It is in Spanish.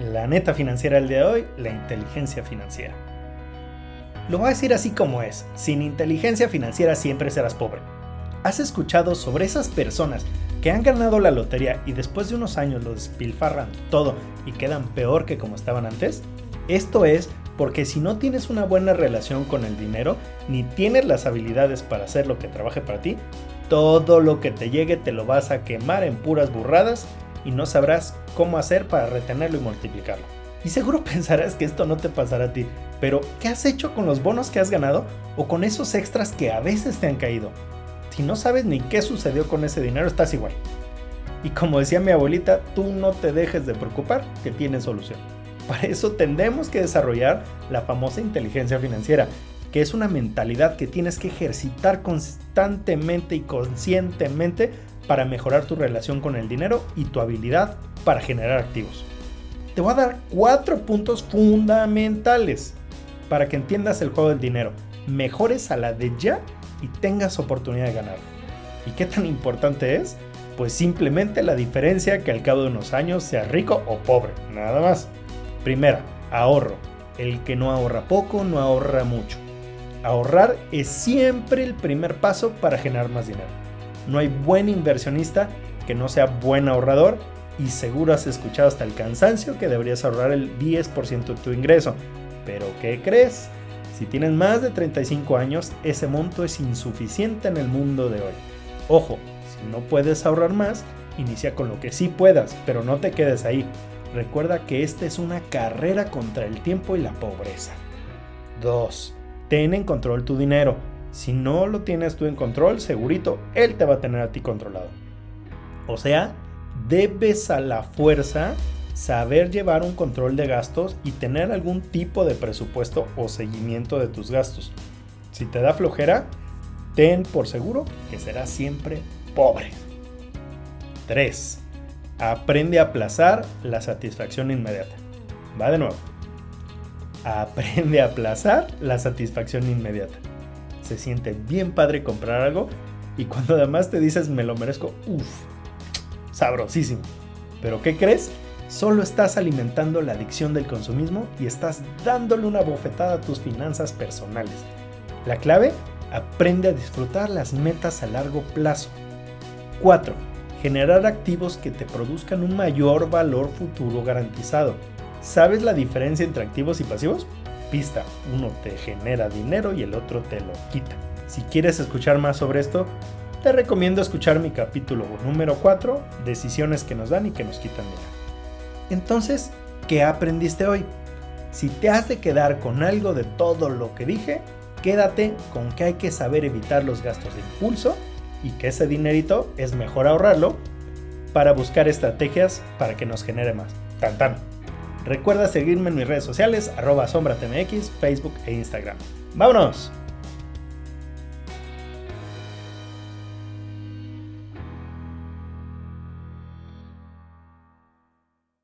La neta financiera del día de hoy, la inteligencia financiera. Lo voy a decir así como es, sin inteligencia financiera siempre serás pobre. ¿Has escuchado sobre esas personas que han ganado la lotería y después de unos años lo despilfarran todo y quedan peor que como estaban antes? Esto es porque si no tienes una buena relación con el dinero, ni tienes las habilidades para hacer lo que trabaje para ti, todo lo que te llegue te lo vas a quemar en puras burradas y no sabrás cómo hacer para retenerlo y multiplicarlo. Y seguro pensarás que esto no te pasará a ti, pero ¿qué has hecho con los bonos que has ganado o con esos extras que a veces te han caído? Si no sabes ni qué sucedió con ese dinero, estás igual. Y como decía mi abuelita, tú no te dejes de preocupar, que tiene solución. Para eso tendremos que desarrollar la famosa inteligencia financiera, que es una mentalidad que tienes que ejercitar constantemente y conscientemente para mejorar tu relación con el dinero y tu habilidad para generar activos. Te voy a dar cuatro puntos fundamentales para que entiendas el juego del dinero, mejores a la de ya y tengas oportunidad de ganar. ¿Y qué tan importante es? Pues simplemente la diferencia que al cabo de unos años seas rico o pobre, nada más. Primera, ahorro. El que no ahorra poco no ahorra mucho. Ahorrar es siempre el primer paso para generar más dinero. No hay buen inversionista que no sea buen ahorrador y seguro has escuchado hasta el cansancio que deberías ahorrar el 10% de tu ingreso. Pero ¿qué crees? Si tienes más de 35 años, ese monto es insuficiente en el mundo de hoy. Ojo, si no puedes ahorrar más, inicia con lo que sí puedas, pero no te quedes ahí. Recuerda que esta es una carrera contra el tiempo y la pobreza. 2. Ten en control tu dinero. Si no lo tienes tú en control, segurito, él te va a tener a ti controlado. O sea, debes a la fuerza saber llevar un control de gastos y tener algún tipo de presupuesto o seguimiento de tus gastos. Si te da flojera, ten por seguro que serás siempre pobre. 3. Aprende a aplazar la satisfacción inmediata. Va de nuevo. Aprende a aplazar la satisfacción inmediata se siente bien padre comprar algo y cuando además te dices me lo merezco, uff, sabrosísimo. Pero ¿qué crees? Solo estás alimentando la adicción del consumismo y estás dándole una bofetada a tus finanzas personales. La clave, aprende a disfrutar las metas a largo plazo. 4. Generar activos que te produzcan un mayor valor futuro garantizado. ¿Sabes la diferencia entre activos y pasivos? pista. Uno te genera dinero y el otro te lo quita. Si quieres escuchar más sobre esto, te recomiendo escuchar mi capítulo número 4, decisiones que nos dan y que nos quitan dinero. Entonces, ¿qué aprendiste hoy? Si te has de quedar con algo de todo lo que dije, quédate con que hay que saber evitar los gastos de impulso y que ese dinerito es mejor ahorrarlo para buscar estrategias para que nos genere más. Tan tan. Recuerda seguirme en mis redes sociales, arroba sombratmx, Facebook e Instagram. ¡Vámonos!